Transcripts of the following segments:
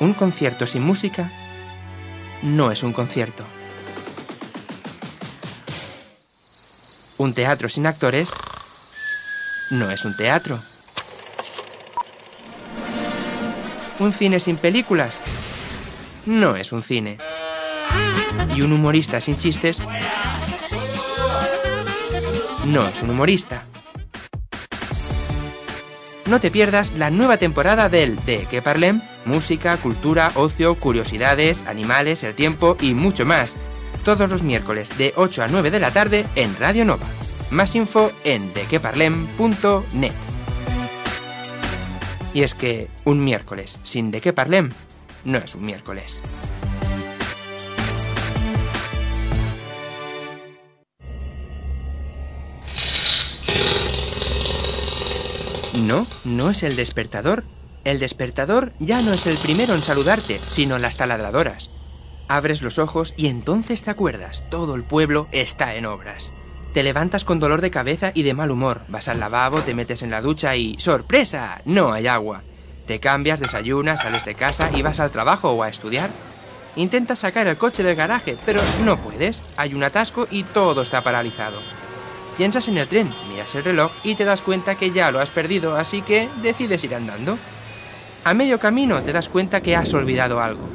Un concierto sin música no es un concierto. Un teatro sin actores no es un teatro. Un cine sin películas no es un cine. Y un humorista sin chistes no es un humorista. No te pierdas la nueva temporada del De Que Parlem, música, cultura, ocio, curiosidades, animales, el tiempo y mucho más. Todos los miércoles de 8 a 9 de la tarde en Radio Nova. Más info en dequeparlem.net. Y es que un miércoles sin De Que Parlem no es un miércoles. No, no es el despertador. El despertador ya no es el primero en saludarte, sino las taladradoras. Abres los ojos y entonces te acuerdas, todo el pueblo está en obras. Te levantas con dolor de cabeza y de mal humor, vas al lavabo, te metes en la ducha y ¡sorpresa! No hay agua. Te cambias, desayunas, sales de casa y vas al trabajo o a estudiar. Intentas sacar el coche del garaje, pero no puedes. Hay un atasco y todo está paralizado. Piensas en el tren, miras el reloj y te das cuenta que ya lo has perdido, así que decides ir andando. A medio camino te das cuenta que has olvidado algo.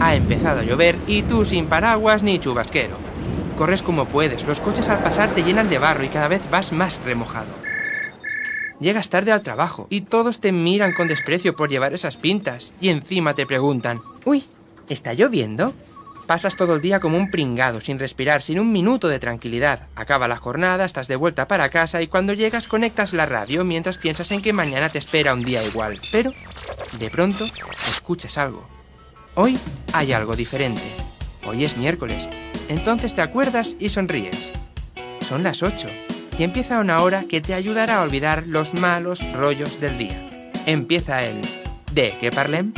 Ha empezado a llover y tú sin paraguas ni chubasquero. Corres como puedes, los coches al pasar te llenan de barro y cada vez vas más remojado. Llegas tarde al trabajo y todos te miran con desprecio por llevar esas pintas y encima te preguntan, uy, ¿está lloviendo? Pasas todo el día como un pringado, sin respirar, sin un minuto de tranquilidad. Acaba la jornada, estás de vuelta para casa y cuando llegas conectas la radio mientras piensas en que mañana te espera un día igual. Pero, de pronto, escuchas algo. Hoy hay algo diferente. Hoy es miércoles. Entonces te acuerdas y sonríes. Son las 8 y empieza una hora que te ayudará a olvidar los malos rollos del día. Empieza el ¿De qué parlem?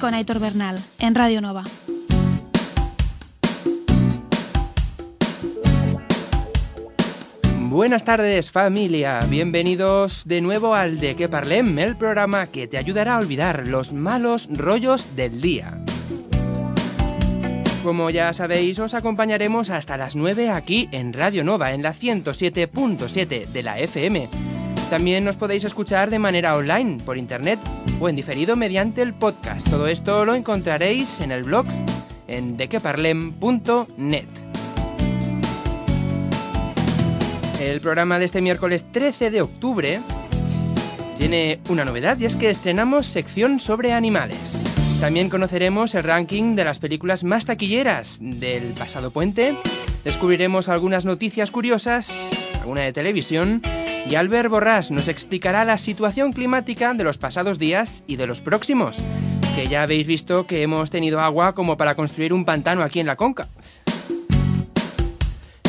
Con Aitor Bernal, en Radio Nova. Buenas tardes familia, bienvenidos de nuevo al De qué parlem, el programa que te ayudará a olvidar los malos rollos del día. Como ya sabéis, os acompañaremos hasta las 9 aquí en Radio Nova, en la 107.7 de la FM. También nos podéis escuchar de manera online, por internet o en diferido mediante el podcast. Todo esto lo encontraréis en el blog en dequeparlem.net. El programa de este miércoles 13 de octubre tiene una novedad y es que estrenamos sección sobre animales. También conoceremos el ranking de las películas más taquilleras del pasado puente, descubriremos algunas noticias curiosas, alguna de televisión, y Albert Borrás nos explicará la situación climática de los pasados días y de los próximos, que ya habéis visto que hemos tenido agua como para construir un pantano aquí en la conca.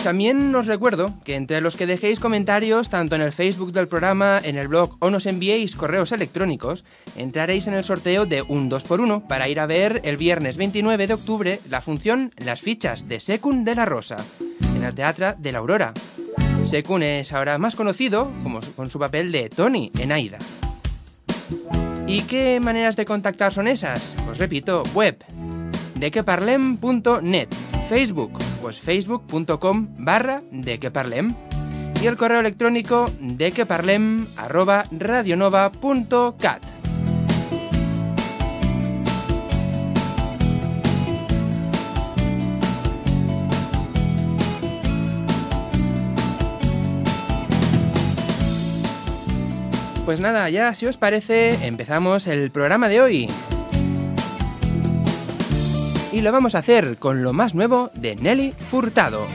También os recuerdo que entre los que dejéis comentarios tanto en el Facebook del programa, en el blog o nos enviéis correos electrónicos, entraréis en el sorteo de un 2x1 para ir a ver el viernes 29 de octubre la función Las fichas de Secund de la Rosa, en el Teatro de la Aurora. Secund es ahora más conocido como con su papel de Tony en Aida. ¿Y qué maneras de contactar son esas? Os repito, web dequeparlem.net, Facebook, pues facebook.com barra dequeparlem y el correo electrónico dequeparlem arroba radionova.cat. Pues nada, ya si os parece, empezamos el programa de hoy. Y lo vamos a hacer con lo más nuevo de Nelly Furtado.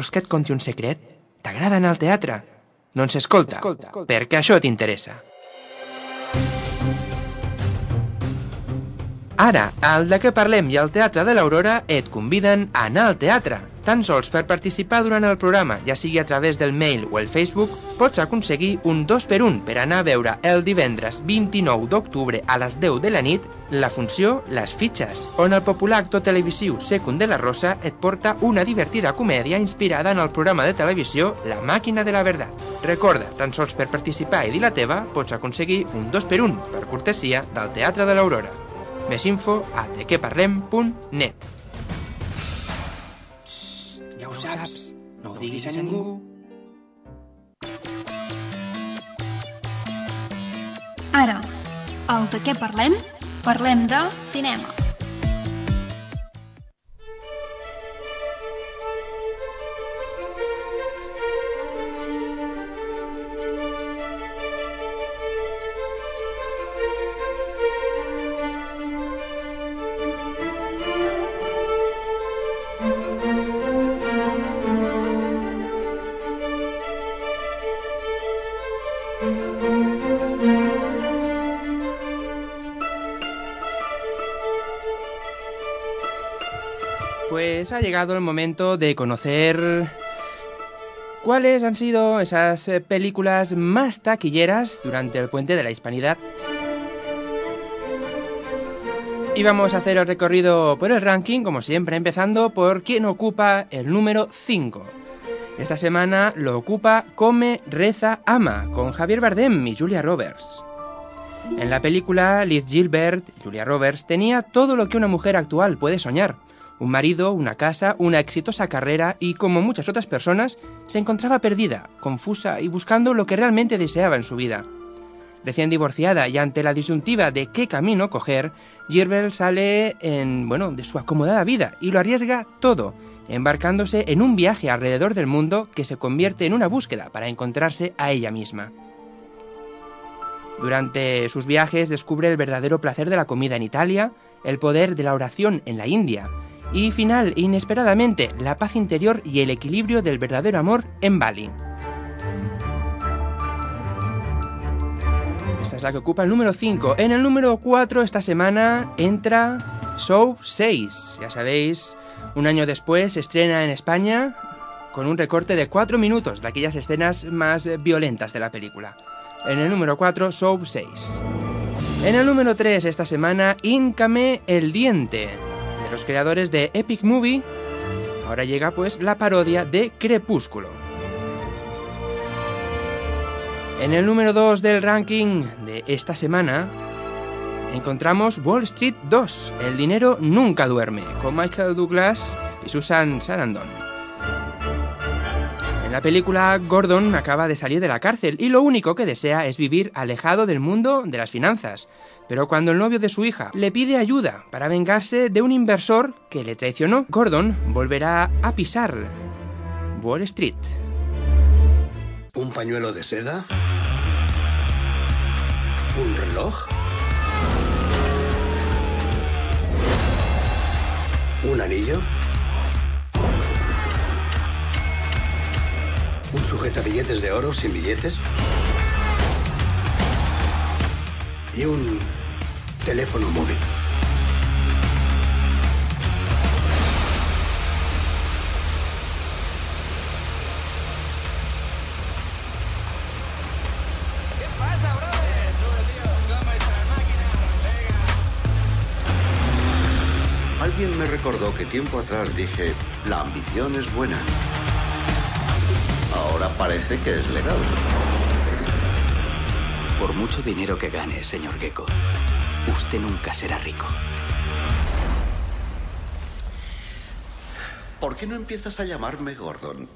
Vols que et conti un secret? T'agrada anar al teatre? Doncs escolta, escolta, perquè això t'interessa. Ara, al de què parlem i al Teatre de l'Aurora et conviden a anar al teatre. Tan sols per participar durant el programa, ja sigui a través del mail o el Facebook, pots aconseguir un 2 per 1 per anar a veure el divendres 29 d'octubre a les 10 de la nit la funció Les Fitxes, on el popular actor televisiu Secund de la Rosa et porta una divertida comèdia inspirada en el programa de televisió La Màquina de la Verdad. Recorda, tan sols per participar i dir la teva, pots aconseguir un 2 per 1 per cortesia del Teatre de l'Aurora. Més info a dequeparlem.net Ja ho saps, no ho diguis a ningú. Ara, el de què parlem? Parlem de cinema. Ha llegado el momento de conocer cuáles han sido esas eh, películas más taquilleras durante el puente de la hispanidad. Y vamos a hacer el recorrido por el ranking, como siempre, empezando por quien ocupa el número 5. Esta semana lo ocupa Come, Reza, Ama, con Javier Bardem y Julia Roberts. En la película, Liz Gilbert, Julia Roberts, tenía todo lo que una mujer actual puede soñar. Un marido, una casa, una exitosa carrera y, como muchas otras personas, se encontraba perdida, confusa y buscando lo que realmente deseaba en su vida. Recién divorciada y ante la disyuntiva de qué camino coger, Gilbert sale en, bueno, de su acomodada vida y lo arriesga todo, embarcándose en un viaje alrededor del mundo que se convierte en una búsqueda para encontrarse a ella misma. Durante sus viajes descubre el verdadero placer de la comida en Italia, el poder de la oración en la India y, final inesperadamente, la paz interior y el equilibrio del verdadero amor en Bali. Esta es la que ocupa el número 5. En el número 4 esta semana entra Show 6. Ya sabéis, un año después se estrena en España con un recorte de 4 minutos de aquellas escenas más violentas de la película. En el número 4, Show 6. En el número 3 esta semana, Íncame el Diente, los creadores de Epic Movie. Ahora llega pues la parodia de Crepúsculo. En el número 2 del ranking de esta semana encontramos Wall Street 2, El dinero nunca duerme, con Michael Douglas y Susan Sarandon. En la película, Gordon acaba de salir de la cárcel y lo único que desea es vivir alejado del mundo de las finanzas. Pero cuando el novio de su hija le pide ayuda para vengarse de un inversor que le traicionó, Gordon volverá a pisar Wall Street. ¿Un pañuelo de seda? ¿Un reloj? ¿Un anillo? ¿Un sujetabilletes de oro sin billetes? Y un teléfono móvil. Alguien me recordó que tiempo atrás dije, la ambición es buena. Ahora parece que es legal. Por mucho dinero que gane, señor Gecko, usted nunca será rico. ¿Por qué no empiezas a llamarme Gordon?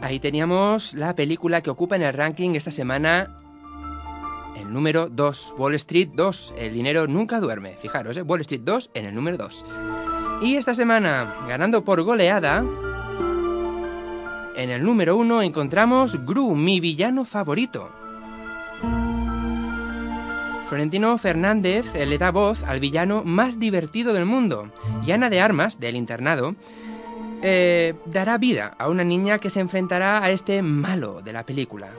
Ahí teníamos la película que ocupa en el ranking esta semana el número 2, Wall Street 2, El dinero nunca duerme. Fijaros, ¿eh? Wall Street 2 en el número 2. Y esta semana, ganando por goleada, en el número 1 encontramos Gru, mi villano favorito. Florentino Fernández le da voz al villano más divertido del mundo. Y Ana de Armas, del internado, eh, dará vida a una niña que se enfrentará a este malo de la película.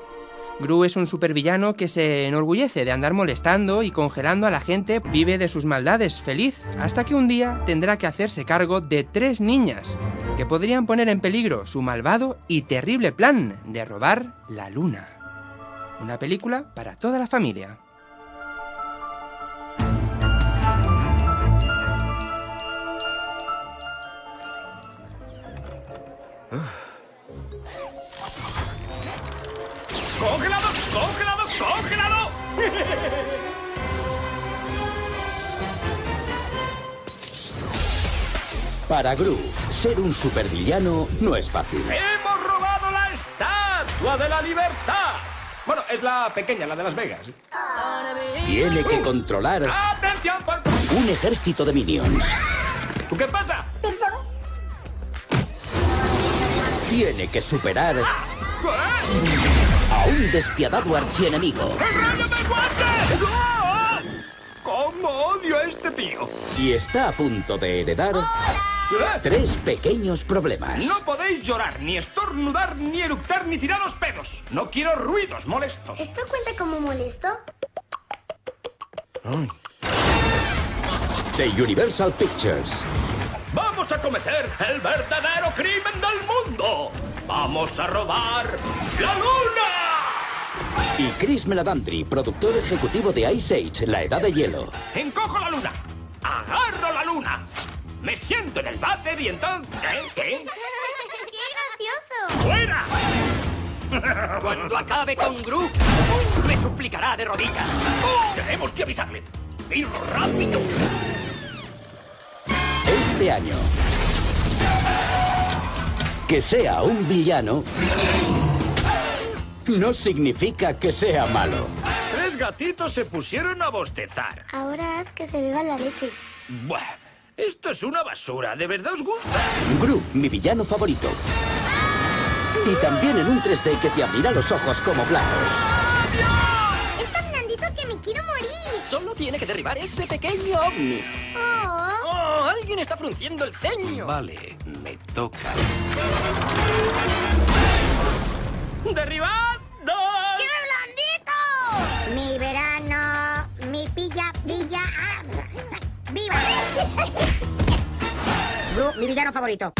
Gru es un supervillano que se enorgullece de andar molestando y congelando a la gente, vive de sus maldades feliz, hasta que un día tendrá que hacerse cargo de tres niñas, que podrían poner en peligro su malvado y terrible plan de robar la luna. Una película para toda la familia. ¡Congelado! ¡Congelado! ¡Congelado! Para Gru, ser un supervillano no es fácil. ¡Hemos robado la estatua de la libertad! Bueno, es la pequeña, la de Las Vegas. Tiene que controlar ¡Atención, por un ejército de minions. ¿Qué pasa? Tiene que superar ¿Eh? A un despiadado archienemigo. ¡El rayo del guante! ¿Cómo odio a este tío? Y está a punto de heredar tres pequeños problemas. No podéis llorar, ni estornudar, ni eructar, ni tiraros pedos. No quiero ruidos molestos. ¿Esto cuenta como molesto? De Universal Pictures. Vamos a cometer el verdadero crimen del mundo. Vamos a robar la luna. Y Chris Meladandri, productor ejecutivo de Ice Age, La Edad de Hielo. Encojo la luna. Agarro la luna. Me siento en el váter y entonces... ¿Eh? ¿Qué? ¡Qué gracioso! ¡Fuera! Cuando acabe con Gru, me suplicará de rodillas. Tenemos que avisarle. ¡Ir rápido! Este año. Que sea un villano no significa que sea malo. Tres gatitos se pusieron a bostezar. Ahora haz que se beba la leche. Buah, esto es una basura. ¿De verdad os gusta? Gru, mi villano favorito. Y también en un 3D que te abrirá los ojos como platos. ¡Es tan blandito que me quiero morir! Solo tiene que derribar ese pequeño ovni. ¡Oh! ¡Oh! Alguien está frunciendo el ceño. Vale, me toca. ¡Derribando! ¡Qué blandito! Mi verano, mi pilla, pilla. ah, ¡Viva! Gru, mi villano favorito.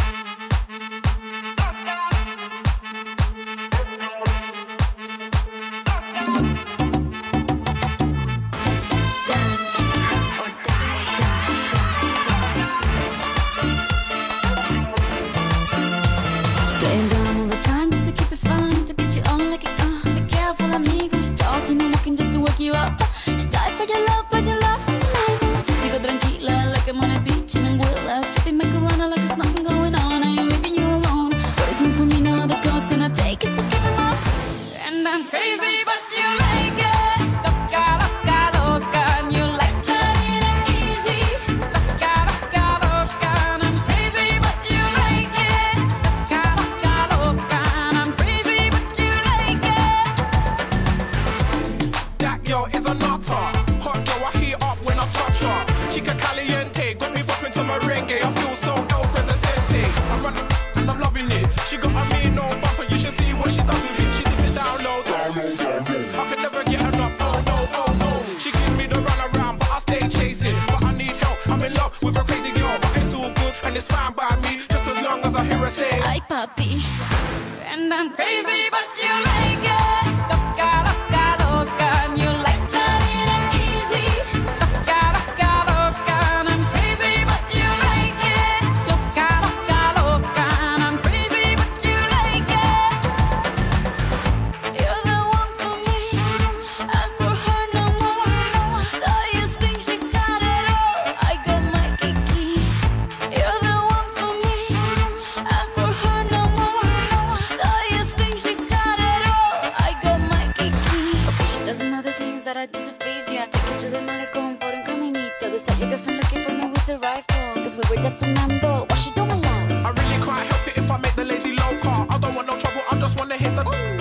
Things that I do to please you. I take her to the malecón por un caminito. This your girlfriend looking for me with a rifle. Cause we were a mambo. What she don't allow? I really can't help it if I make the lady loca. I don't want no trouble, I just wanna hit the. I'm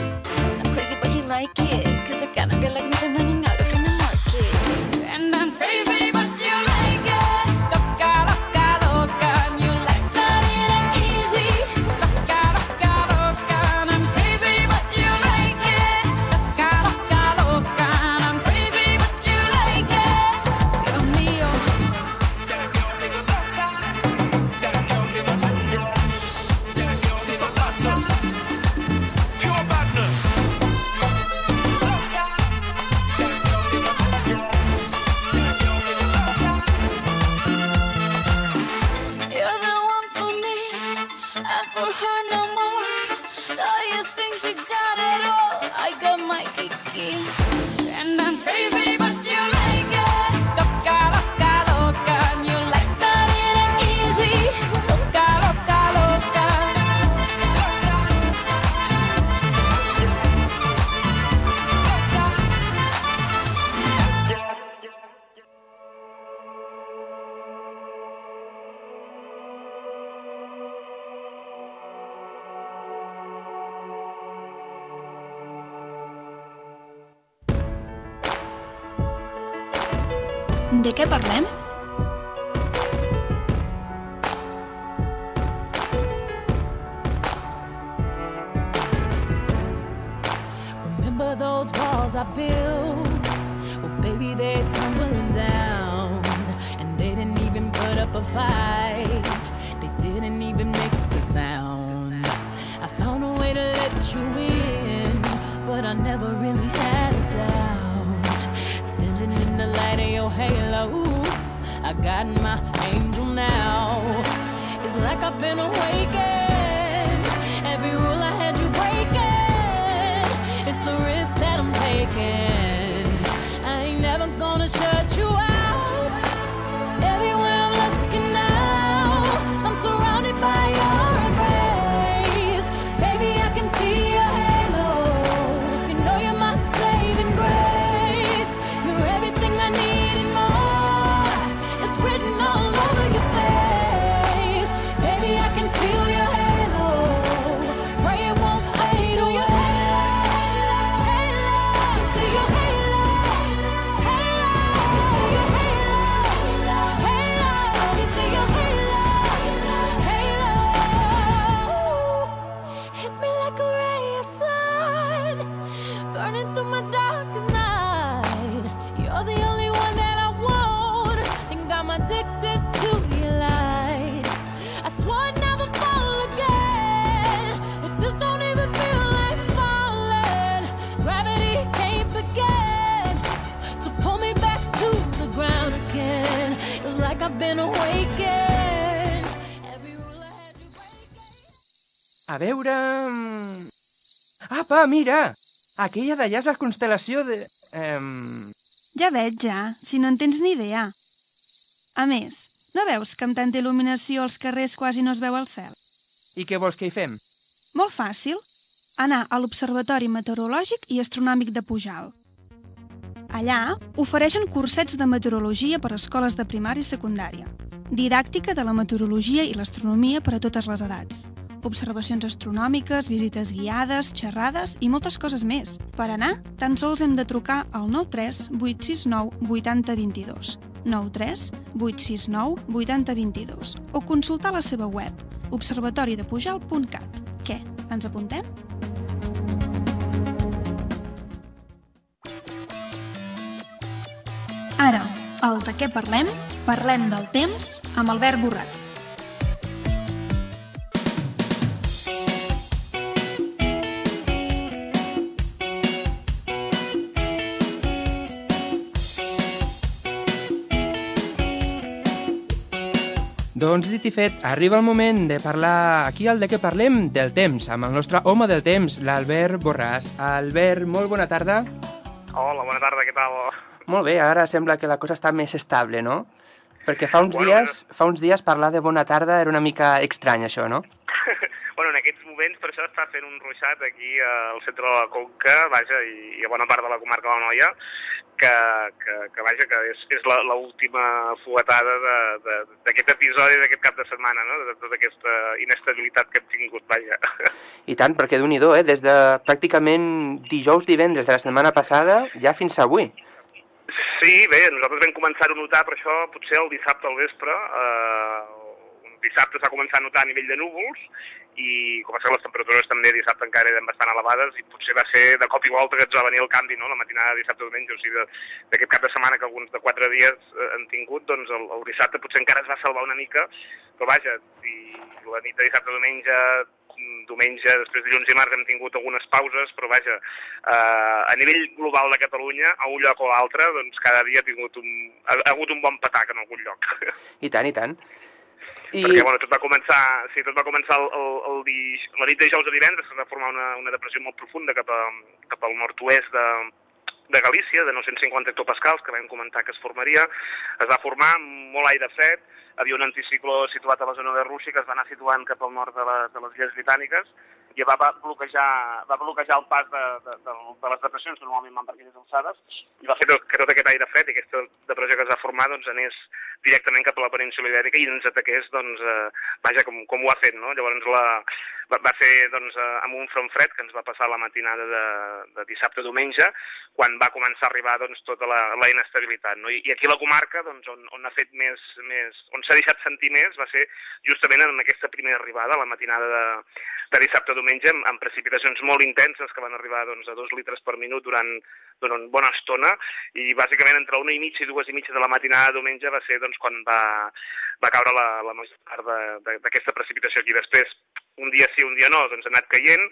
a fight. They didn't even make the sound. I found a way to let you in, but I never really had a doubt. Standing in the light of your halo, I got my angel now. It's like I've been awakened. A veure... mm, Apa, mira! Aquella d'allà és la constel·lació de... Ehm... Ja veig, ja, si no en tens ni idea. A més, no veus que amb tanta il·luminació als carrers quasi no es veu el cel? I què vols que hi fem? Molt fàcil. Anar a l'Observatori Meteorològic i Astronòmic de Pujal. Allà ofereixen cursets de meteorologia per a escoles de primària i secundària, didàctica de la meteorologia i l'astronomia per a totes les edats, observacions astronòmiques, visites guiades, xerrades i moltes coses més. Per anar, tan sols hem de trucar al 93 869 8022, 93 869 8022 o consultar la seva web observatoridepujal.cat. Què, ens apuntem? Ara, el de què parlem? Parlem del temps amb Albert Borràs. Doncs dit i fet, arriba el moment de parlar aquí al de què parlem del temps, amb el nostre home del temps, l'Albert Borràs. Albert, molt bona tarda. Hola, bona tarda, què tal? Molt bé, ara sembla que la cosa està més estable, no? Perquè fa uns, Bueno, dies, fa uns dies parlar de bona tarda era una mica estrany, això, no? bueno, en aquests moments per això està fent un ruixat aquí al centre de la Conca, vaja, i, i a bona part de la comarca de la Noia, que, que, que vaja, que és, és la, la última fuetada de- de- d'aquest episodi d'aquest cap de setmana, no? De tota aquesta inestabilitat que hem tingut, vaja. I tant, perquè d'un i eh? Des de pràcticament dijous, divendres de la setmana passada, ja fins avui. Sí, bé, nosaltres vam començar-ho a notar, per això potser el dissabte al vespre, eh, dissabte s'ha començat a notar a nivell de núvols, i com que les temperatures també dissabte encara eren bastant elevades, i potser va ser de cop i volta que ens va venir el canvi, no?, la matinada de dissabte a diumenge, o sigui, de- d'aquest cap de setmana que alguns de quatre dies eh, han tingut, doncs el, el dissabte potser encara es va salvar una mica, però vaja, i la nit de dissabte diumenge mm, diumenge, després dilluns i març hem tingut algunes pauses, però vaja, eh, a nivell global de Catalunya, a un lloc o a l'altre, doncs cada dia ha, tingut un, ha, ha hagut un bon patac en algun lloc. I tant, i tant. I... Perquè, bueno, tot va començar, sí, tot va començar el, el, el di, la nit de dijous a divendres, es va formar una, una depressió molt profunda cap, a, cap al nord-oest de, de Galícia, de 950 hectopascals, que vam comentar que es formaria. Es va formar amb molt aire fred, havia un anticicló situat a la zona de Rússia que es va anar situant cap al nord de, la, de les illes britàniques i va, va, bloquejar, va bloquejar el pas de, de, de, de les depressions normalment van per aquelles alçades i va fer que tot aquest aire fred i aquesta depressió que es va formar doncs, anés directament cap a la península ibèrica i ens ataqués, doncs, eh, vaja, com, com ho ha fet, no? Llavors la, va, va ser doncs, eh, amb un front fred que ens va passar la matinada de, de dissabte a diumenge, quan va començar a arribar doncs, tota la, la inestabilitat. No? I, I aquí la comarca, doncs, on, on ha fet més, més on s'ha deixat sentir més, va ser justament en aquesta primera arribada, la matinada de, de dissabte a diumenge, amb, amb precipitacions molt intenses que van arribar doncs, a dos litres per minut durant, durant bona estona, i bàsicament entre una i mitja i dues i mitja de la matinada de diumenge va ser doncs, quan va, va caure la, la major part d'aquesta precipitació aquí. Després, un dia sí, un dia no, doncs ha anat caient,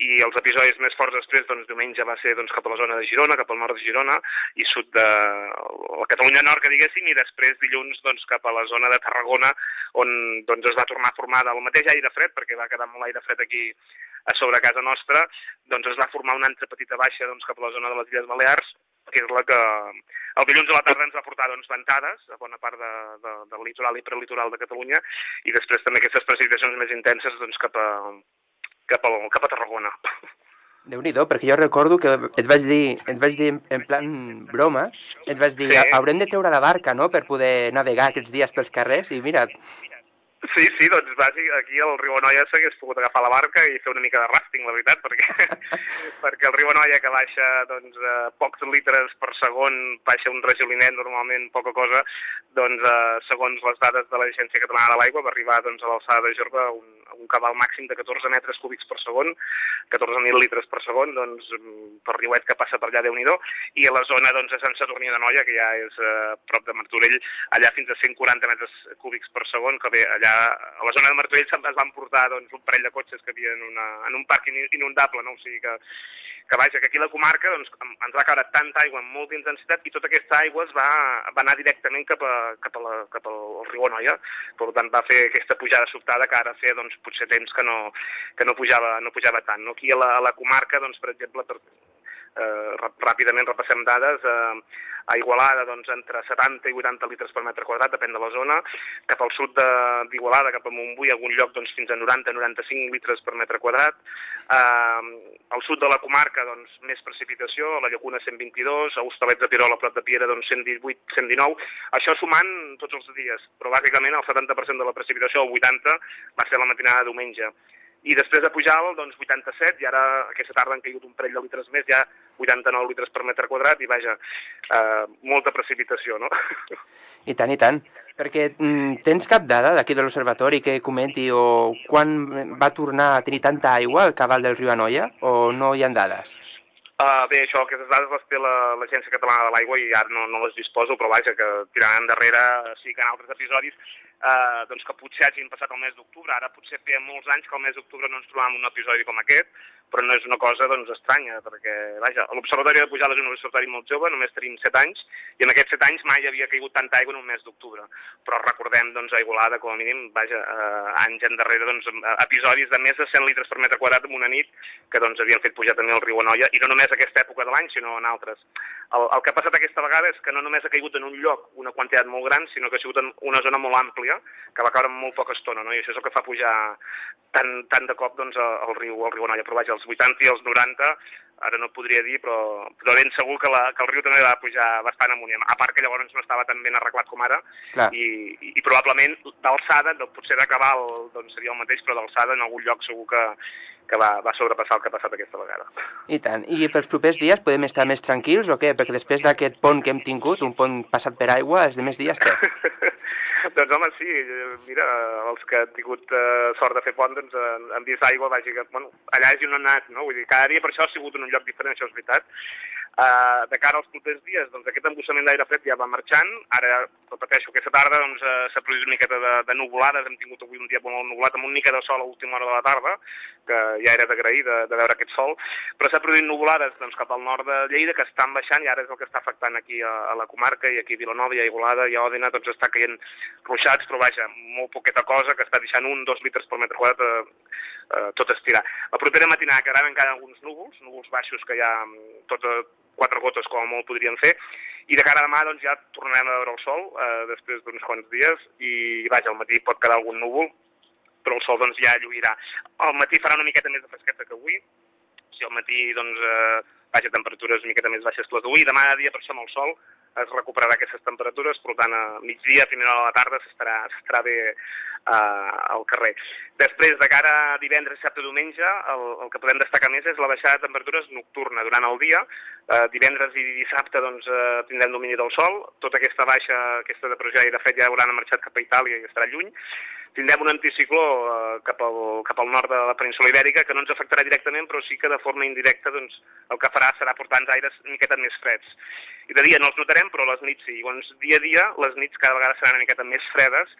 i els episodis més forts després, doncs diumenge va ser doncs, cap a la zona de Girona, cap al nord de Girona, i sud de la Catalunya Nord, que diguéssim, i després dilluns doncs, cap a la zona de Tarragona, on doncs, es va tornar a formar del mateix aire fred, perquè va quedar molt aire fred aquí a sobre casa nostra, doncs es va formar una altra petita baixa doncs, cap a la zona de les Illes Balears, que és la que el dilluns a la tarda ens va portar doncs, ventades a bona part de, de, del litoral i prelitoral de Catalunya i després també aquestes precipitacions més intenses doncs, cap, a, cap, a, cap a Tarragona. déu nhi perquè jo recordo que et vaig dir, et vaig dir en, en plan broma, et vaig dir, Sí. haurem de treure la barca, no?, per poder navegar aquests dies pels carrers, i mira, Sí, sí, doncs bàsic, aquí al riu Anoia s'hagués pogut agafar la barca i fer una mica de rafting, la veritat, perquè, perquè el riu Anoia que baixa doncs, eh, pocs litres per segon, baixa un regilinet normalment, poca cosa, doncs eh, segons les dades de l'Agència Catalana de l'Aigua va arribar doncs, a l'alçada de Jorba un, un cabal màxim de 14 metres cúbics per segon, 14.000 litres per segon, doncs mm, per riuet que passa per allà, déu nhi i a la zona doncs, de Sant Sadurní de Noia, que ja és eh, prop de Martorell, allà fins a 140 metres cúbics per segon, que bé, allà a la zona de Martorell es van portar doncs, un parell de cotxes que havia en, una, en un parc inundable, no? o sigui que, que vaja, que aquí a la comarca doncs, ens va caure tanta aigua amb molta intensitat i tota aquesta aigua es va, va anar directament cap, a, cap, a la, cap al riu Anoia, per tant va fer aquesta pujada sobtada que ara feia doncs, potser temps que no, que no, pujava, no pujava tant. No? Aquí a la, a la comarca, doncs, per exemple, per, eh, rà- ràpidament repassem dades, eh, a Igualada doncs, entre 70 i 80 litres per metre quadrat, depèn de la zona, cap al sud d'Igualada, cap a Montbui, algun lloc doncs, fins a 90-95 litres per metre quadrat, eh, al sud de la comarca doncs, més precipitació, a la Llacuna 122, a Hostalets de Tirol, a prop de Piera, doncs, 118-119, això sumant tots els dies, però bàsicament el 70% de la precipitació, el 80%, va ser la matinada de diumenge i després de Pujal, doncs 87, i ara aquesta tarda han caigut un parell de litres més, ja 89 litres per metre quadrat, i vaja, eh, molta precipitació, no? i tant, i tant. Perquè mm, tens cap dada d'aquí de l'observatori que comenti o quan va tornar a tenir tanta aigua el cabal del riu Anoia, o no hi ha dades? Uh, bé, això, aquestes dades les té la- l'Agència Catalana de l'Aigua i ara no, no les disposo, però vaja, que tirant endarrere sí que en altres episodis eh, doncs que potser hagin passat el mes d'octubre. Ara potser feia molts anys que el mes d'octubre no ens trobàvem un episodi com aquest, però no és una cosa doncs, estranya, perquè vaja, l'Observatori de Pujal és un observatori molt jove, només tenim 7 anys, i en aquests 7 anys mai havia caigut tanta aigua en un mes d'octubre. Però recordem doncs, a Igualada, com a mínim, vaja, eh, anys endarrere, doncs, eh, episodis de més de 100 litres per metre quadrat en una nit que doncs, havien fet pujar també el riu Anoia, i no només aquesta època de l'any, sinó en altres. El, el que ha passat aquesta vegada és que no només ha caigut en un lloc una quantitat molt gran, sinó que ha sigut en una zona molt àmplia, que va caure en molt poca estona, no? i això és el que fa pujar tant, tant de cop doncs, el riu, el riu Anoia. Però vaja, els 80 i els 90, ara no podria dir, però, però ben segur que, la, que el riu també va pujar bastant amunt. A part que llavors no estava tan ben arreglat com ara, Clar. i, i, probablement d'alçada, no, potser de cabal doncs, seria el mateix, però d'alçada en algun lloc segur que, que va, va sobrepassar el que ha passat aquesta vegada. I tant. I pels propers dies podem estar més tranquils o què? Perquè després d'aquest pont que hem tingut, un pont passat per aigua, els demés dies què? doncs home, sí, mira, els que han tingut eh, sort de fer pont, doncs eh, han vist aigua, vaja, que, bueno, allà és on han anat, no? Vull dir, cada dia per això ha sigut un lloc diferent, això és veritat. Uh, de cara als propers dies, doncs aquest embussament d'aire fred ja va marxant, ara, repeteixo, aquesta tarda doncs, uh, s'ha produït una miqueta de, de nuvolades, hem tingut avui un dia molt nuvolat amb una mica de sol a última hora de la tarda, que ja era d'agrair de, de veure aquest sol, però s'ha produït nuvolades doncs, cap al nord de Lleida que estan baixant i ara és el que està afectant aquí a, a la comarca i aquí a Vilanova i a Igualada i a Òdena, tots està caient ruixats, però vaja, molt poqueta cosa, que està deixant un, dos litres per metre quadrat eh, eh, tot estirar. La propera matinada quedaran encara alguns núvols, núvols baixos que ja mm, tot, eh, quatre gotes com molt podrien fer, i de cara a demà doncs, ja tornarem a veure el sol eh, després d'uns quants dies i vaja, al matí pot quedar algun núvol, però el sol doncs, ja lluirà. Al matí farà una miqueta més de fresqueta que avui, si al matí doncs, eh, vaja, temperatures una miqueta més baixes que les d'avui, demà de dia per això amb el sol es recuperarà aquestes temperatures, per tant a migdia, a primera hora de la tarda s'estarà bé eh, al carrer. Després, de cara a divendres, dissabte, diumenge, el, el que podem destacar més és la baixada de temperatures nocturna durant el dia. Eh, divendres i dissabte doncs, eh, tindrem domini del sol, tota aquesta baixa, aquesta depressió d'aire fred ja hauran marxat cap a Itàlia i estarà lluny. Tindrem un anticicló eh, cap, al, cap al nord de la península ibèrica que no ens afectarà directament, però sí que de forma indirecta doncs, el que farà serà portar uns aires una miqueta més freds. I de dia no els notarem, però les nits sí. Llavors, dia a dia, les nits cada vegada seran una miqueta més fredes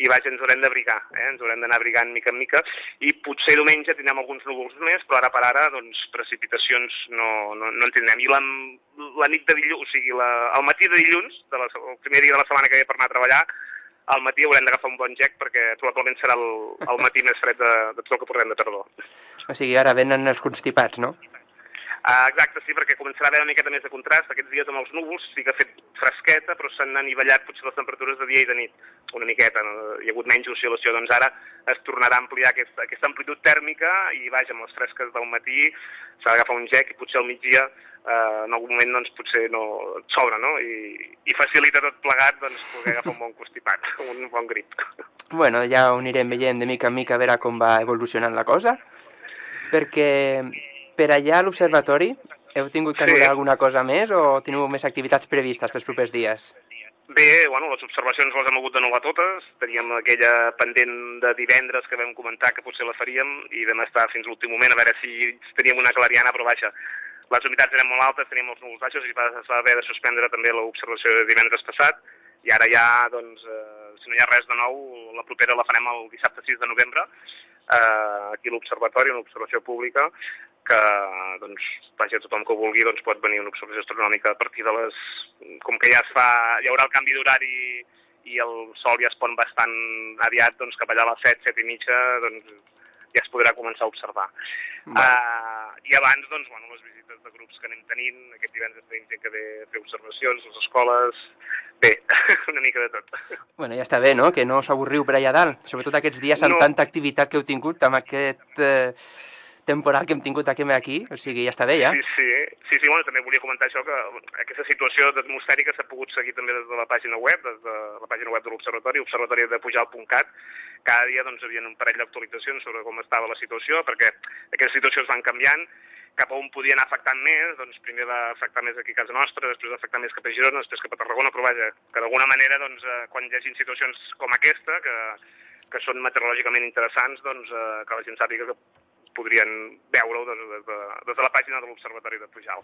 i vaja, ens haurem d'abrigar, eh? ens haurem d'anar abrigant mica en mica, i potser diumenge tindrem alguns núvols més, però ara per ara, doncs, precipitacions no, no, no en tindrem. I la, la nit de dilluns, o sigui, la, el matí de dilluns, de la, el primer dia de la setmana que ve per anar a treballar, al matí haurem d'agafar un bon gec perquè probablement serà el, el matí més fred de, de tot el que portem de tardor. O sigui, ara venen els constipats, no? Uh, exacte, sí, perquè començarà a haver una miqueta més de contrast. Aquests dies amb els núvols sí que ha fet fresqueta, però s'han anivellat potser les temperatures de dia i de nit una miqueta. No? Hi ha hagut menys oscil·lació. Doncs ara es tornarà a ampliar aquesta, aquesta amplitud tèrmica i, vaja, amb les fresques del matí s'ha d'agafar un gec i potser al migdia eh, en algun moment doncs, potser no s'obre, no? I, I facilita tot plegat doncs, poder agafar un bon constipat, un bon grip. Bueno, ja ho anirem veient de mica en mica a veure com va evolucionant la cosa, perquè per allà a l'observatori heu tingut que anul·lar Sí. alguna cosa més o teniu més activitats previstes pels propers dies? Bé, bueno, les observacions les hem hagut d'anul·lar totes. Teníem aquella pendent de divendres que vam comentar que potser la faríem i vam estar fins l'últim moment a veure si teníem una clariana, però vaja, les humitats eren molt altes, teníem els núvols baixos i es va haver de suspendre també l'observació de divendres passat i ara ja, doncs, eh, si no hi ha res de nou, la propera la farem el dissabte 6 de novembre, eh, aquí a l'Observatori, una observació pública, que, doncs, vaja, tothom que ho vulgui doncs, pot venir una observació astronòmica a partir de les... Com que ja es fa, hi haurà el canvi d'horari i el sol ja es pon bastant aviat, doncs cap allà a les 7, 7 i mitja, doncs ja es podrà començar a observar. Uh, I abans, doncs, bueno, les visites de grups que anem tenint, aquest divendres tenim gent que ve a fer observacions, les escoles... Bé, una mica de tot. Bueno, ja està bé, no?, que no us avorriu per allà dalt, sobretot aquests dies amb No. tanta activitat que heu tingut, amb aquest eh, temporal que hem tingut aquí, aquí, o sigui, ja està bé, ja. Sí, sí, sí, sí, bueno, també volia comentar això, que aquesta situació atmosfèrica s'ha pogut seguir també des de la pàgina web, des de la pàgina web de l'Observatori, observatoriadepujal.cat, cada dia doncs, hi havia un parell d'actualitzacions sobre com estava la situació, perquè aquestes situacions van canviant, cap a on podia anar afectant més, doncs primer va afectar més aquí a casa nostra, després va afectar més cap a Girona, després cap a Tarragona, però vaja, que d'alguna manera, doncs, eh, quan hi hagi situacions com aquesta, que, que són meteorològicament interessants, doncs, eh, que la gent sàpiga que podrien veure-ho des, des, de, des de la pàgina de l'Observatori de Pujal.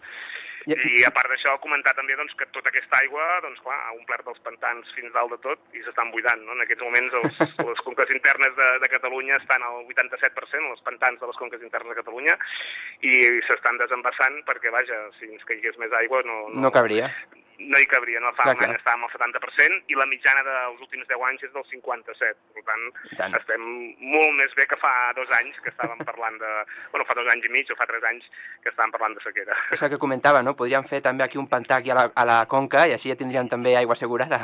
Ja- I a part d'això, comentar també doncs, que tota aquesta aigua doncs, clar, ha omplert els pantans fins dalt de tot i s'estan buidant. No? En aquests moments els, les conques internes de, de Catalunya estan al 87%, els pantans de les conques internes de Catalunya, i s'estan desembassant perquè, vaja, si ens caigués més aigua no, No cabria. No hi cabria, no fa Clar, un any estàvem al 70% i la mitjana dels últims 10 anys és del 57. Per tant, tant. estem molt més bé que fa dos anys que estàvem parlant de... Bueno, fa dos anys i mig o fa tres anys que estàvem parlant de sequera. És el que comentava, no? Podríem fer també aquí un pantà aquí a la, a la conca i així ja tindríem també aigua assegurada.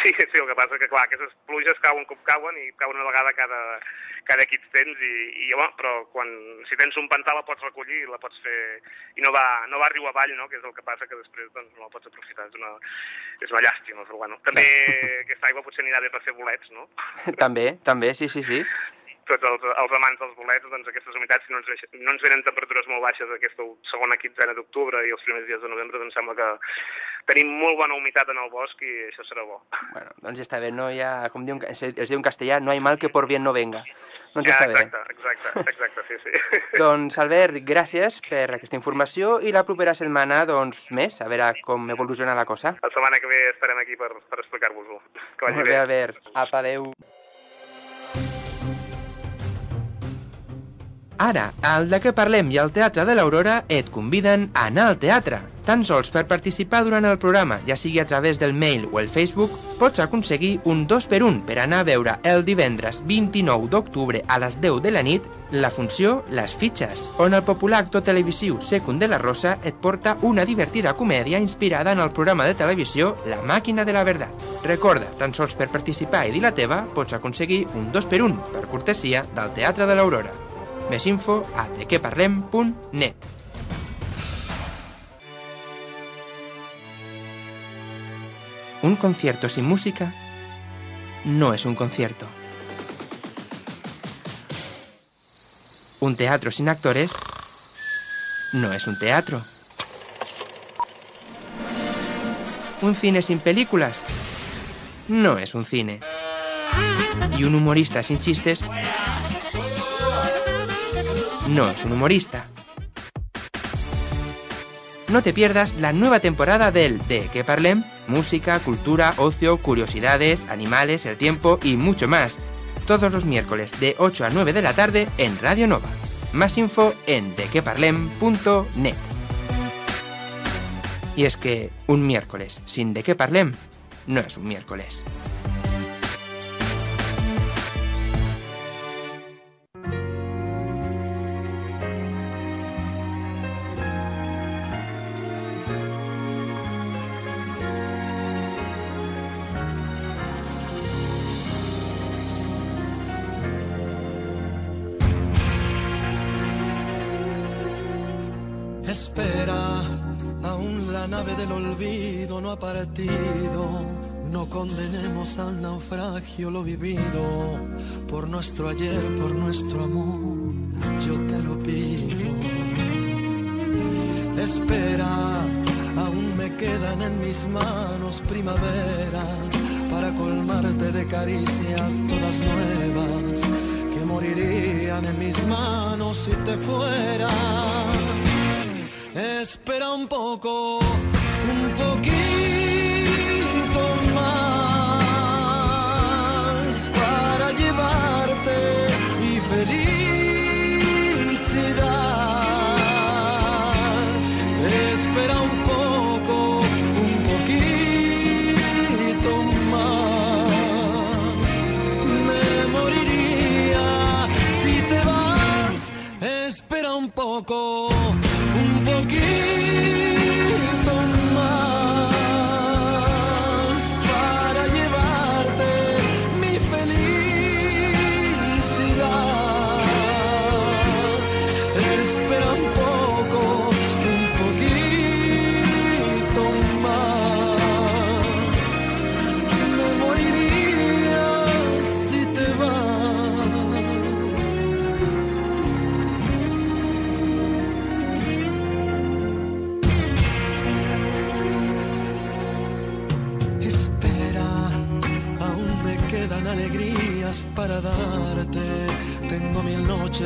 Sí, sí, el que passa que, clar, aquestes pluges cauen com cauen i cauen una vegada cada, cada X temps i, i home, però quan, si tens un pantà la pots recollir i la pots fer... i no va, no va riu avall, no?, que és el que passa que després doncs, no la pots aprofitar. És una, és una llàstima, però bueno. També aquesta aigua potser anirà bé per fer bolets, no? també, també, sí, sí, sí. Tots els, els amants dels bolets, doncs aquestes humitats, si no ens, no ens venen temperatures molt baixes aquesta segona quinzena d'octubre i els primers dies de novembre, doncs sembla que tenim molt bona humitat en el bosc i això serà bo. Bueno, doncs ja està bé, no hi ha, com diu, es es diu en castellà, no hay mal que por bien no venga. Doncs ja Ja, està bé. exacte, exacte, exacte, sí, sí. Doncs, Albert, gràcies per aquesta informació i la propera setmana, doncs, més, a veure com evoluciona la cosa. La setmana que ve estarem aquí per, per explicar-vos-ho. Que vagi Molt bé, Albert. Apa, adeu. Ara, al De què parlem i al Teatre de l'Aurora et conviden a anar al teatre. Tan sols per participar durant el programa, ja sigui a través del mail o el Facebook, pots aconseguir un 2 per 1 per anar a veure el divendres 29 d'octubre a les 10 de la nit la funció Les Fitxes, on el popular actor televisiu Secund de la Rosa et porta una divertida comèdia inspirada en el programa de televisió La Màquina de la Verdad. Recorda, tan sols per participar i dir la teva, pots aconseguir un 2 per 1 per cortesia del Teatre de l'Aurora. Més info a dequeparlem.net. Un concierto sin música no es un concierto. Un teatro sin actores no es un teatro. Un cine sin películas no es un cine. Y un humorista sin chistes no es un humorista. No te pierdas la nueva temporada del De qué parlem, música, cultura, ocio, curiosidades, animales, el tiempo y mucho más. Todos los miércoles de 8 a 9 de la tarde en Radio Nova. Más info en dequeparlem.net. Y es que un miércoles sin De qué parlem no es un miércoles. Partido. No condenemos al naufragio lo vivido. Por nuestro ayer, por nuestro amor, yo te lo pido. Espera, aún me quedan en mis manos primaveras para colmarte de caricias todas nuevas que morirían en mis manos si te fueras. Espera un poco, un poquito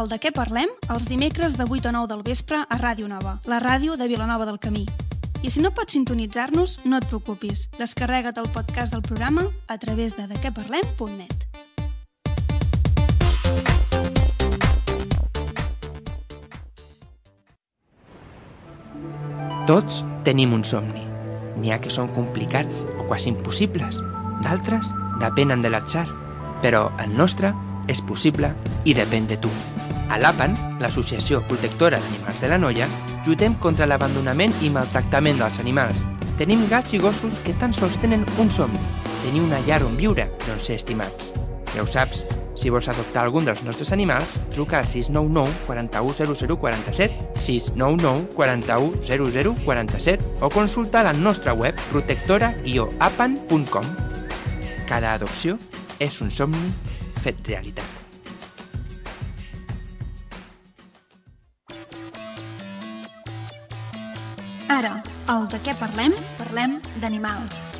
el de què parlem els dimecres de 8 a 9 del vespre a Ràdio Nova, la ràdio de Vilanova del Camí. I si no pots sintonitzar-nos, no et preocupis. Descarrega't el podcast del programa a través de dequeparlem.net. Tots tenim un somni. N'hi ha que són complicats o quasi impossibles. D'altres depenen de l'atzar. Però el nostre és possible i depèn de tu. A l'APAN, l'Associació Protectora d'Animals de la Noia, lluitem contra l'abandonament i maltractament dels animals. Tenim gats i gossos que tan sols tenen un somni, tenir una llar on viure on ser estimats. Ja ho saps, si vols adoptar algun dels nostres animals, truca al 699 41 0047, 699 41 0047 o consulta la nostra web protectora-apan.com. Cada adopció és un somni fet realitat. El de què parlem? Parlem d'animals.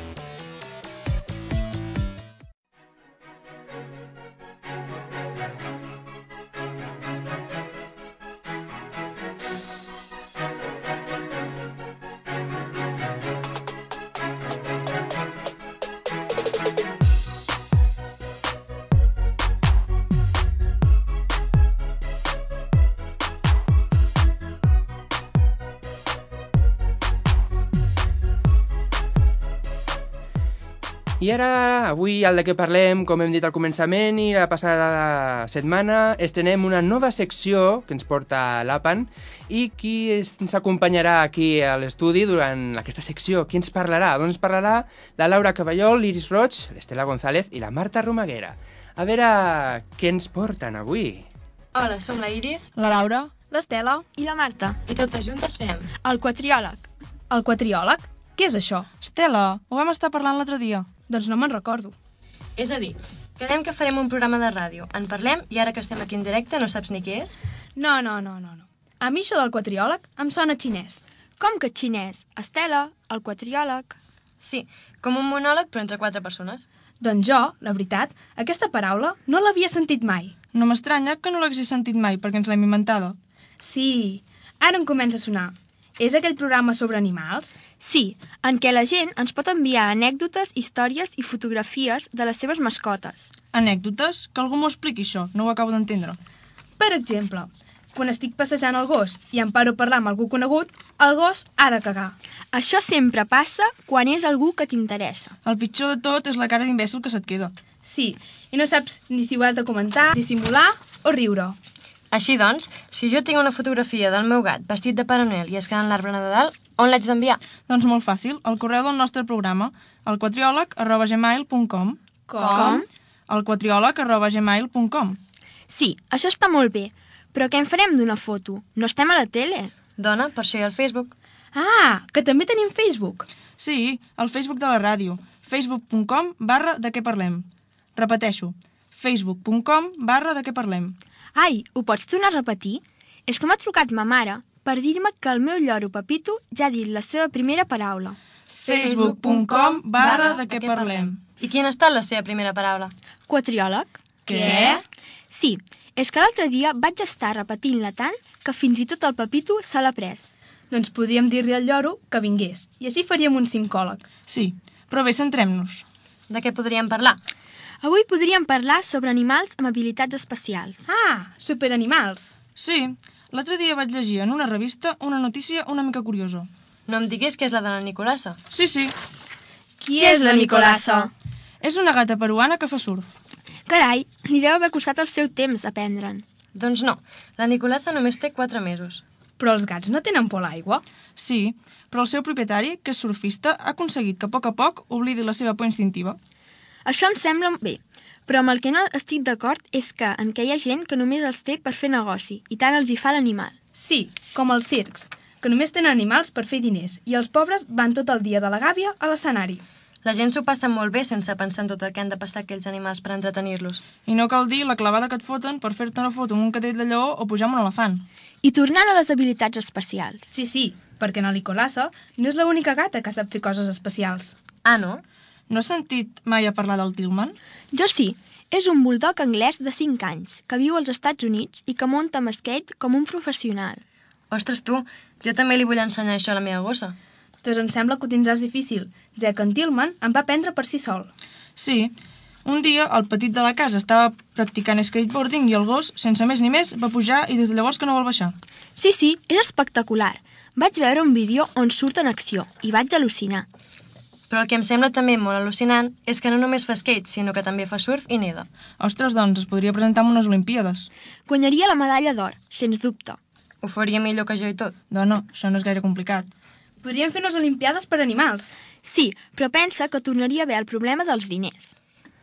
Avui, al de què parlem, com hem dit al començament i la passada setmana, estrenem una nova secció que ens porta l'APAN i qui ens acompanyarà aquí a l'estudi durant aquesta secció? Qui ens parlarà? Doncs ens parlarà la Laura Caballol, l'Iris Roig, l'Estela González i la Marta Romaguera. A veure què ens porten avui. Hola, som la Iris. La Laura. L'Estela. I la Marta. I totes juntes fem... El quatriòleg. El quatriòleg? Què és això? Estela, ho vam estar parlant l'altre dia. Doncs no me'n recordo. És a dir, quedem que farem un programa de ràdio. En parlem i ara que estem aquí en directe no saps ni què és? No, no, no, no. no. A mi això del quatriòleg em sona xinès. Com que xinès? Estela, el quatriòleg. Sí, com un monòleg però entre quatre persones. Doncs jo, la veritat, aquesta paraula no l'havia sentit mai. No m'estranya que no l'haguessis sentit mai, perquè ens l'hem inventada. Sí, ara em comença a sonar. És aquell programa sobre animals? Sí, en què la gent ens pot enviar anècdotes, històries i fotografies de les seves mascotes. Anècdotes? Que algú m'ho expliqui, això. No ho acabo d'entendre. Per exemple, quan estic passejant el gos i em paro a parlar amb algú conegut, el gos ha de cagar. Això sempre passa quan és algú que t'interessa. El pitjor de tot és la cara d'imbècil que se't queda. Sí, i no saps ni si ho has de comentar, dissimular o riure. Així doncs, si jo tinc una fotografia del meu gat vestit de Pare Noel i es queda en l'arbre de Nadal, on l'haig d'enviar? Doncs molt fàcil, al correu del nostre programa, el quatriòleg arroba gmail.com. Com? El quatriòleg arroba gmail.com. Sí, això està molt bé, però què en farem d'una foto? No estem a la tele. Dona, per això hi ha el Facebook. Ah, que també tenim Facebook. Sí, el Facebook de la ràdio, facebook.com barra de què parlem. Repeteixo, facebook.com barra de què parlem. Ai, ho pots tornar a repetir? És que m'ha trucat ma mare per dir-me que el meu lloro Pepito ja ha dit la seva primera paraula. facebook.com barra de què parlem. I quina ha estat la seva primera paraula? Quatriòleg. Què? Sí, és que l'altre dia vaig estar repetint-la tant que fins i tot el Pepito se l'ha pres. Doncs podríem dir-li al lloro que vingués, i així faríem un sincòleg. Sí, però bé, centrem-nos. De què podríem parlar? Avui podríem parlar sobre animals amb habilitats especials. Ah, superanimals. Sí, l'altre dia vaig llegir en una revista una notícia una mica curiosa. No em diguis que és la de la Nicolassa. Sí, sí. Qui és la Nicolassa? És una gata peruana que fa surf. Carai, li deu haver costat el seu temps aprendre'n. Doncs no, la Nicolassa només té 4 mesos. Però els gats no tenen por a l'aigua? Sí, però el seu propietari, que és surfista, ha aconseguit que a poc a poc oblidi la seva por instintiva. Això em sembla bé, però amb el que no estic d'acord és que en què hi ha gent que només els té per fer negoci i tant els hi fa l'animal. Sí, com els circs, que només tenen animals per fer diners i els pobres van tot el dia de la gàbia a l'escenari. La gent s'ho passa molt bé sense pensar en tot el que han de passar aquells animals per entretenir-los. I no cal dir la clavada que et foten per fer-te una foto amb un cadell de lleó o pujar amb un elefant. I tornant a les habilitats especials. Sí, sí, perquè la Nicolassa no és l'única gata que sap fer coses especials. Ah, no? No has sentit mai a parlar del Tillman? Jo sí. És un bulldog anglès de 5 anys, que viu als Estats Units i que munta amb skate com un professional. Ostres, tu, jo també li vull ensenyar això a la meva gossa. Doncs em sembla que ho tindràs difícil, ja que en Tillman em va aprendre per si sol. Sí. Un dia, el petit de la casa estava practicant skateboarding i el gos, sense més ni més, va pujar i des de llavors que no vol baixar. Sí, sí, és espectacular. Vaig veure un vídeo on surt en acció i vaig al·lucinar. Però el que em sembla també molt al·lucinant és que no només fa skate, sinó que també fa surf i neda. Ostres, doncs, es podria presentar en unes Olimpíades. Guanyaria la medalla d'or, sens dubte. Ho faria millor que jo i tot. No, no, això no és gaire complicat. Podríem fer unes Olimpiades per animals. Sí, però pensa que tornaria bé el problema dels diners.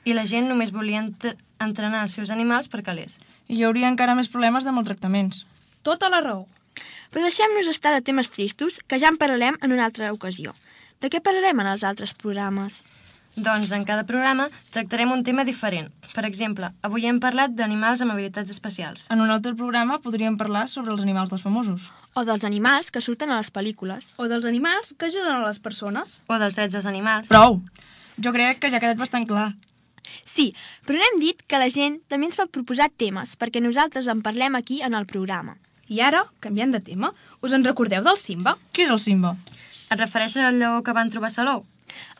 I la gent només volia entre entrenar els seus animals per calés. I hi hauria encara més problemes de maltractaments. Tota la raó. Però deixem-nos estar de temes tristos, que ja en parlarem en una altra ocasió. De què parlarem en els altres programes? Doncs en cada programa tractarem un tema diferent. Per exemple, avui hem parlat d'animals amb habilitats especials. En un altre programa podríem parlar sobre els animals dels famosos. O dels animals que surten a les pel·lícules. O dels animals que ajuden a les persones. O dels drets dels animals. Prou! Jo crec que ja ha quedat bastant clar. Sí, però n'hem dit que la gent també ens pot proposar temes perquè nosaltres en parlem aquí en el programa. I ara, canviant de tema, us en recordeu del Simba? Qui és el Simba? Et refereixes al lleó que van trobar a Salou?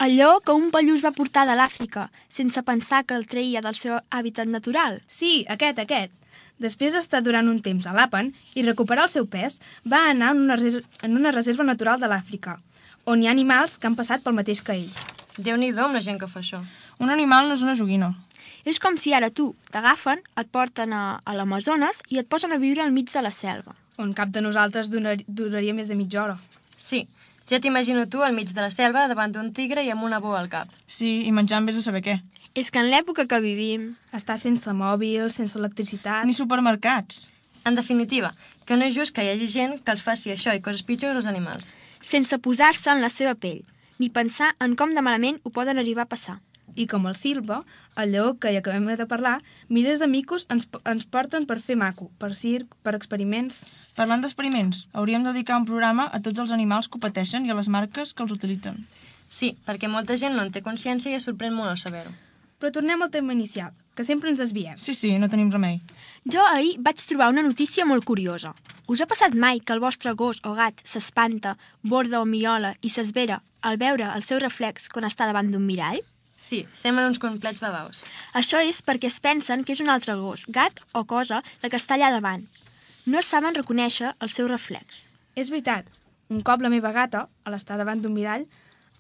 El lleó que un pallús va portar de l'Àfrica, sense pensar que el treia del seu hàbitat natural. Sí, aquest, aquest. Després d'estar durant un temps a l'Apen i recuperar el seu pes, va anar en una, en una reserva natural de l'Àfrica, on hi ha animals que han passat pel mateix que ell. Déu-n'hi-do amb la gent que fa això. Un animal no és una joguina. És com si ara tu t'agafen, et porten a, a l'Amazones i et posen a viure al mig de la selva. On cap de nosaltres donar, duraria més de mitja hora. Sí, ja t'imagino tu al mig de la selva davant d'un tigre i amb una boa al cap. Sí, i menjant vés a saber què. És que en l'època que vivim... Està sense mòbil, sense electricitat... Ni supermercats. En definitiva, que no és just que hi hagi gent que els faci això i coses pitjors als animals. Sense posar-se en la seva pell, ni pensar en com de malament ho poden arribar a passar. I com el Silva, el lleó que hi acabem de parlar, milers de micos ens, ens porten per fer maco, per circ, per experiments... Parlant d'experiments, hauríem de dedicar un programa a tots els animals que ho pateixen i a les marques que els utilitzen. Sí, perquè molta gent no en té consciència i es sorprèn molt al saber-ho. Però tornem al tema inicial, que sempre ens desviem. Sí, sí, no tenim remei. Jo ahir vaig trobar una notícia molt curiosa. Us ha passat mai que el vostre gos o gat s'espanta, borda o miola i s'esvera al veure el seu reflex quan està davant d'un mirall? Sí, semblen uns complets babaus. Això és perquè es pensen que és un altre gos, gat o cosa la que està allà davant. No saben reconèixer el seu reflex. És veritat. Un cop la meva gata, a l'estar davant d'un mirall,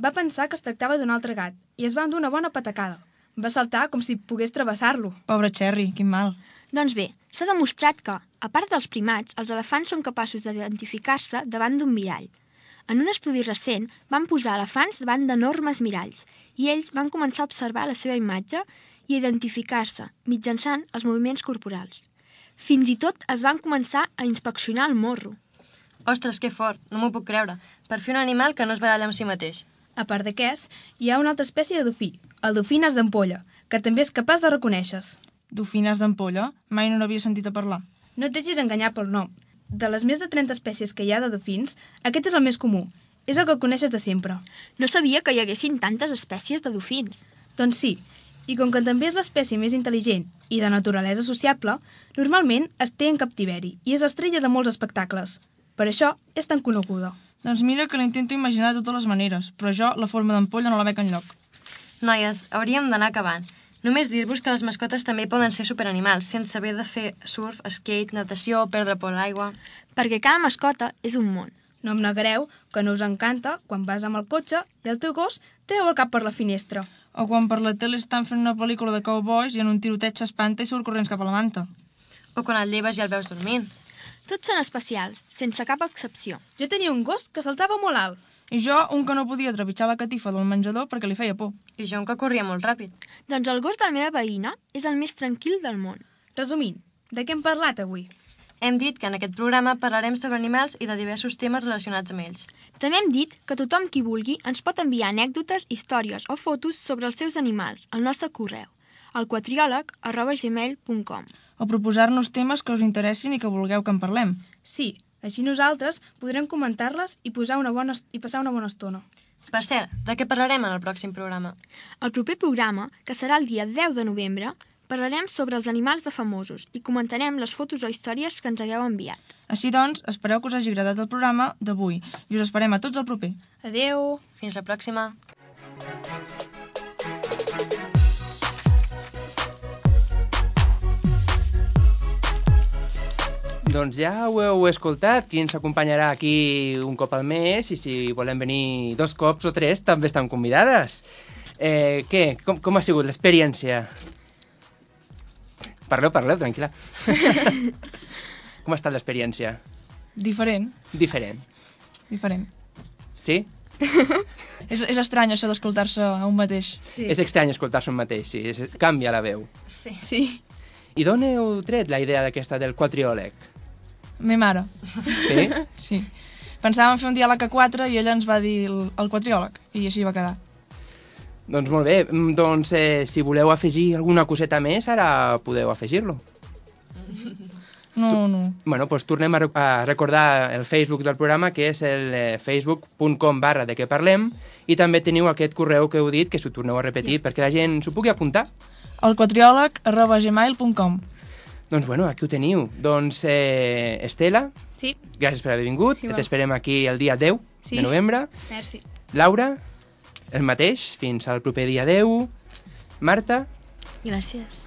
va pensar que es tractava d'un altre gat i es va endur una bona patacada. Va saltar com si pogués travessar-lo. Pobre Cherry, quin mal. Doncs bé, s'ha demostrat que, a part dels primats, els elefants són capaços d'identificar-se davant d'un mirall. En un estudi recent van posar elefants davant d'enormes miralls i ells van començar a observar la seva imatge i a identificar-se mitjançant els moviments corporals. Fins i tot es van començar a inspeccionar el morro. Ostres, que fort, no m'ho puc creure. Per fer un animal que no es baralla amb si mateix. A part d'aquest, hi ha una altra espècie de dofí, el dofines d'ampolla, que també és capaç de reconèixer-se. Dofines d'ampolla? Mai no n'havia sentit a parlar. No et deixis enganyar pel nom. De les més de 30 espècies que hi ha de dofins, aquest és el més comú. És el que coneixes de sempre. No sabia que hi haguessin tantes espècies de dofins. Doncs sí, i com que també és l'espècie més intel·ligent i de naturalesa sociable, normalment es té en captiveri i és estrella de molts espectacles. Per això és tan coneguda. Doncs mira que l'intento imaginar de totes les maneres, però jo la forma d'ampolla no la veig enlloc. Noies, hauríem d'anar acabant. Només dir-vos que les mascotes també poden ser superanimals, sense haver de fer surf, skate, natació o perdre por a l'aigua. Perquè cada mascota és un món. No em negareu que no us encanta quan vas amb el cotxe i el teu gos treu el cap per la finestra. O quan per la tele estan fent una pel·lícula de cowboys i en un tiroteig s'espanta i surt corrents cap a la manta. O quan el lleves i el veus dormint. Tots són especials, sense cap excepció. Jo tenia un gos que saltava molt alt. I jo un que no podia trepitjar la catifa del menjador perquè li feia por. I jo un que corria molt ràpid. Doncs el gos de la meva veïna és el més tranquil del món. Resumint, de què hem parlat avui? Hem dit que en aquest programa parlarem sobre animals i de diversos temes relacionats amb ells. També hem dit que tothom qui vulgui ens pot enviar anècdotes, històries o fotos sobre els seus animals al nostre correu, al quatriòleg arroba gmail.com. O proposar-nos temes que us interessin i que vulgueu que en parlem. Sí, així nosaltres podrem comentar-les i, posar una bona, i passar una bona estona. Per cert, de què parlarem en el pròxim programa? Al proper programa, que serà el dia 10 de novembre, parlarem sobre els animals de famosos i comentarem les fotos o històries que ens hagueu enviat. Així doncs, espereu que us hagi agradat el programa d'avui i us esperem a tots al proper. Adeu! Fins la pròxima! Doncs ja ho heu escoltat, qui ens acompanyarà aquí un cop al mes i si volem venir dos cops o tres també estan convidades. Eh, què? Com, com ha sigut l'experiència? Parleu, parleu, tranquil·la. com ha estat l'experiència? Diferent. Diferent. Diferent. Sí? és, és estrany això d'escoltar-se a un mateix. Sí. És estrany escoltar-se un mateix, sí. És, canvia la veu. Sí. sí. I d'on heu tret la idea d'aquesta del quatriòleg? Me mare. Sí? sí. Pensàvem fer un diàleg a quatre i ella ens va dir el, el quatriòleg i així va quedar. Doncs molt bé, Mm, doncs eh, si voleu afegir alguna coseta més, ara podeu afegir-lo. No, no. Bueno, doncs tornem a, a recordar el Facebook del programa, que és el eh, facebook.com barra de què parlem, i també teniu aquest correu que heu dit, que s'ho torneu a repetir, perquè la gent s'ho pugui apuntar. El quatriòleg arroba gmail.com Doncs bueno, aquí ho teniu. Doncs eh, Estela, Sí, gràcies per haver vingut. Igual. T'esperem aquí el dia 10 Sí. de novembre. merci. Laura, el mateix, fins al proper dia 10. Marta Gràcies.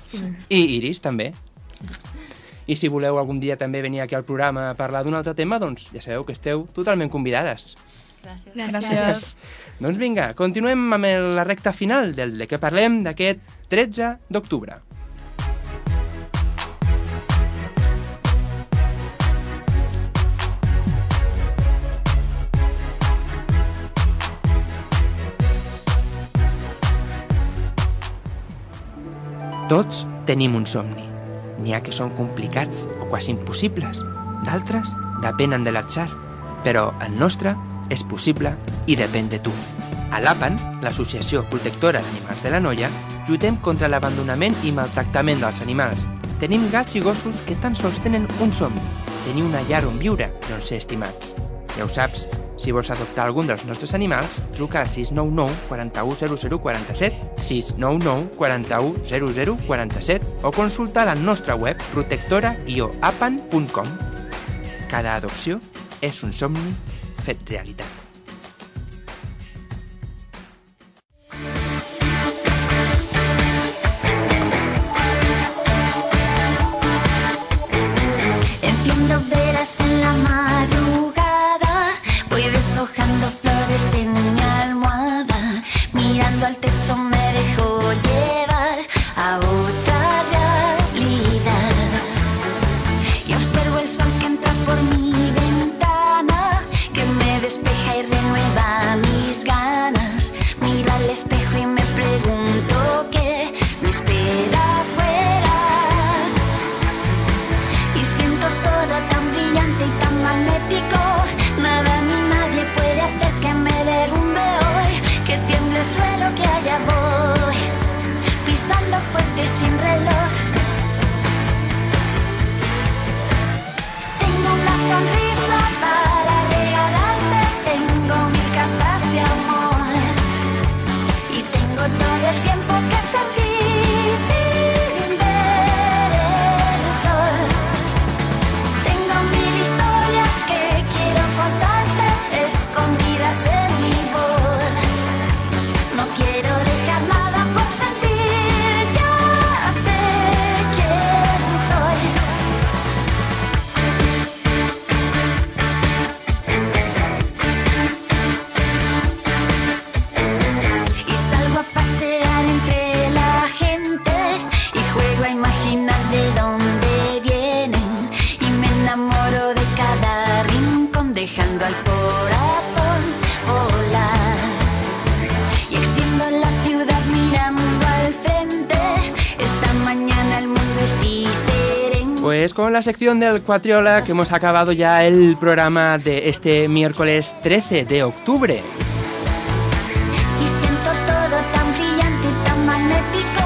i Iris, també. I si voleu algun dia també venir aquí al programa a parlar d'un altre tema, doncs ja sabeu que esteu totalment convidades. Gràcies. Gràcies. Doncs vinga, continuem amb la recta final del de què parlem d'aquest 13 d'octubre. Tots tenim un somni. N'hi ha que són complicats o quasi impossibles. D'altres depenen de l'atzar. Però el nostre és possible i depèn de tu. A l'APAN, l'Associació Protectora d'Animals de la Noia, lluitem contra l'abandonament i maltractament dels animals. Tenim gats i gossos que tan sols tenen un somni, tenir una llar on viure i on ser estimats. Ja ho saps, si vols adoptar algun dels nostres animals, truca al 699 41 00 47, 699 41 00 47 o consulta la nostra web protectora-apan.com. Cada adopció és un somni fet realitat. La sección del Cuatriola que hemos acabado ya el programa de este miércoles 13 de octubre.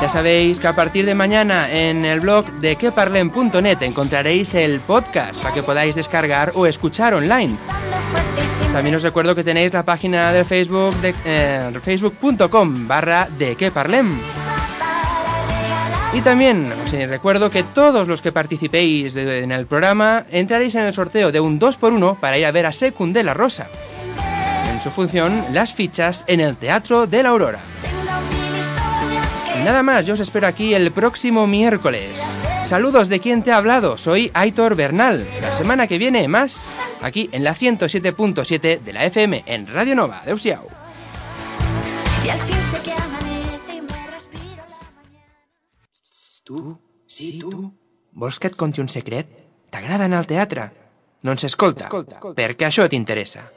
Ya sabéis que a partir de mañana en el blog de queparlen.net encontraréis el podcast para que podáis descargar o escuchar online. También os recuerdo que tenéis la página de Facebook de eh, facebook.com barra de queparlem. Y también os recuerdo que todos los que participéis de- en el programa entraréis en el sorteo de un 2x1 para ir a ver a Secund de la Rosa. En su función, las fichas en el Teatro de la Aurora. Nada más, yo os espero aquí el próximo miércoles. Saludos de quien te ha hablado, soy Aitor Bernal. La semana que viene más, aquí en la 107.7 de la FM en Radio Nova. Adeu-siau. Tu, sí, tu. Vols que et conti un secret? T'agrada anar al teatre? Doncs escolta, perquè això t'interessa.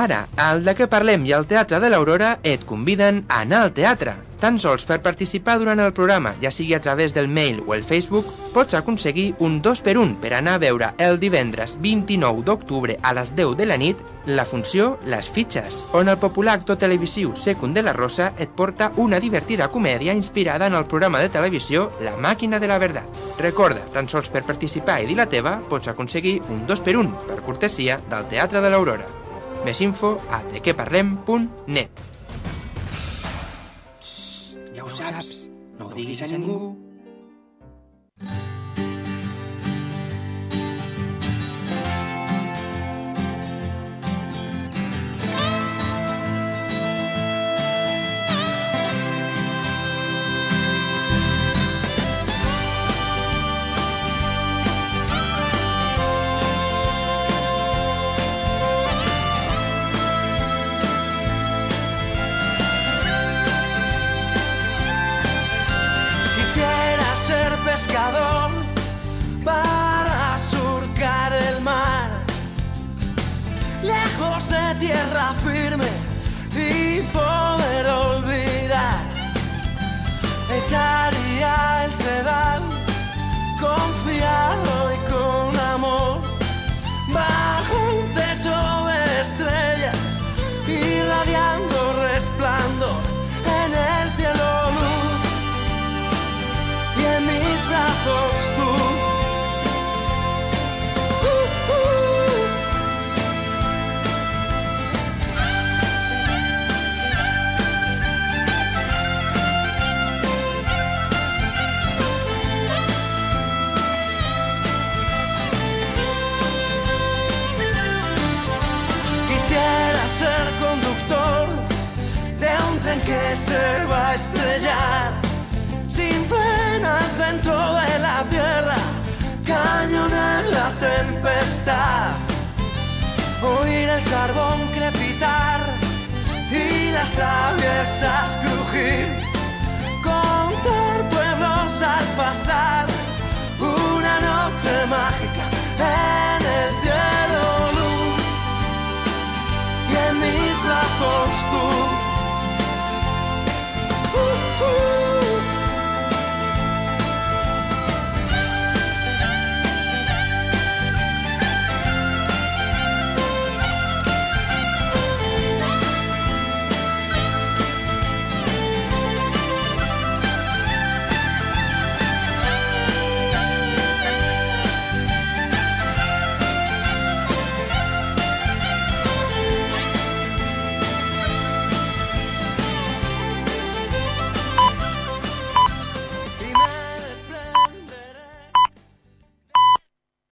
Ara, al de què parlem i al Teatre de l'Aurora et conviden a anar al teatre. Tan sols per participar durant el programa, ja sigui a través del mail o el Facebook, pots aconseguir un 2 per 1 per anar a veure el divendres 29 d'octubre a les 10 de la nit la funció Les Fitxes, on el popular actor televisiu Secund de la Rosa et porta una divertida comèdia inspirada en el programa de televisió La Màquina de la Verdad. Recorda, tan sols per participar i dir la teva, pots aconseguir un 2 per 1 per cortesia del Teatre de l'Aurora. Més info a dequeparlem.net Ja ho saps, no ho diguis a ningú. Tierra firme y poder olvidar. Echaría el sedal se va a estrellar sin freno al centro de la tierra, cañón en la tempestad, oír el carbón crepitar y las traviesas crujir, contar pueblos al pasar, una noche mágica en el cielo luz y en mis brazos tú. ooh, ooh.